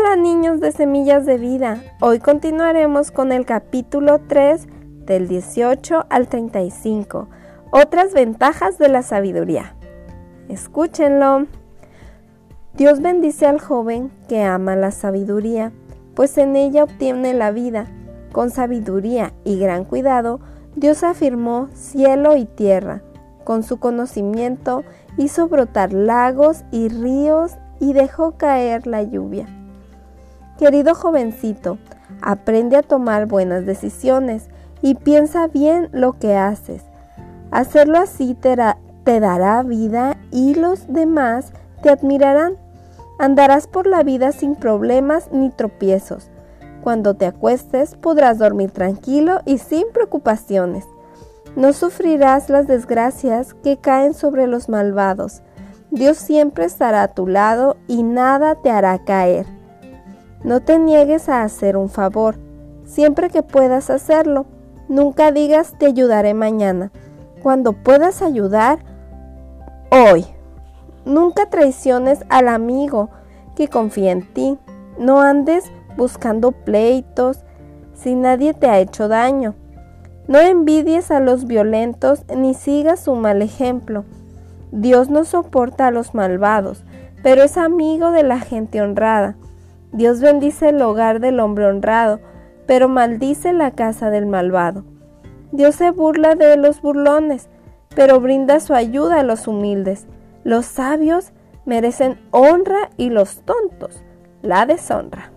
Hola niños de Semillas de Vida. Hoy continuaremos con el capítulo 3 del 18 al 35. Otras ventajas de la sabiduría. Escúchenlo. Dios bendice al joven que ama la sabiduría, pues en ella obtiene la vida. Con sabiduría y gran cuidado, Dios afirmó cielo y tierra. Con su conocimiento hizo brotar lagos y ríos y dejó caer la lluvia. Querido jovencito, aprende a tomar buenas decisiones y piensa bien lo que haces. Hacerlo así te, dará vida y los demás te admirarán. Andarás por la vida sin problemas ni tropiezos. Cuando te acuestes podrás dormir tranquilo y sin preocupaciones. No sufrirás las desgracias que caen sobre los malvados. Dios siempre estará a tu lado y nada te hará caer. No te niegues a hacer un favor, siempre que puedas hacerlo. Nunca digas te ayudaré mañana, cuando puedas ayudar hoy. Nunca traiciones al amigo que confía en ti. No andes buscando pleitos si nadie te ha hecho daño. No envidies a los violentos ni sigas su mal ejemplo. Dios no soporta a los malvados, pero es amigo de la gente honrada. Dios bendice el hogar del hombre honrado, pero maldice la casa del malvado. Dios se burla de los burlones, pero brinda su ayuda a los humildes. Los sabios merecen honra y los tontos la deshonra.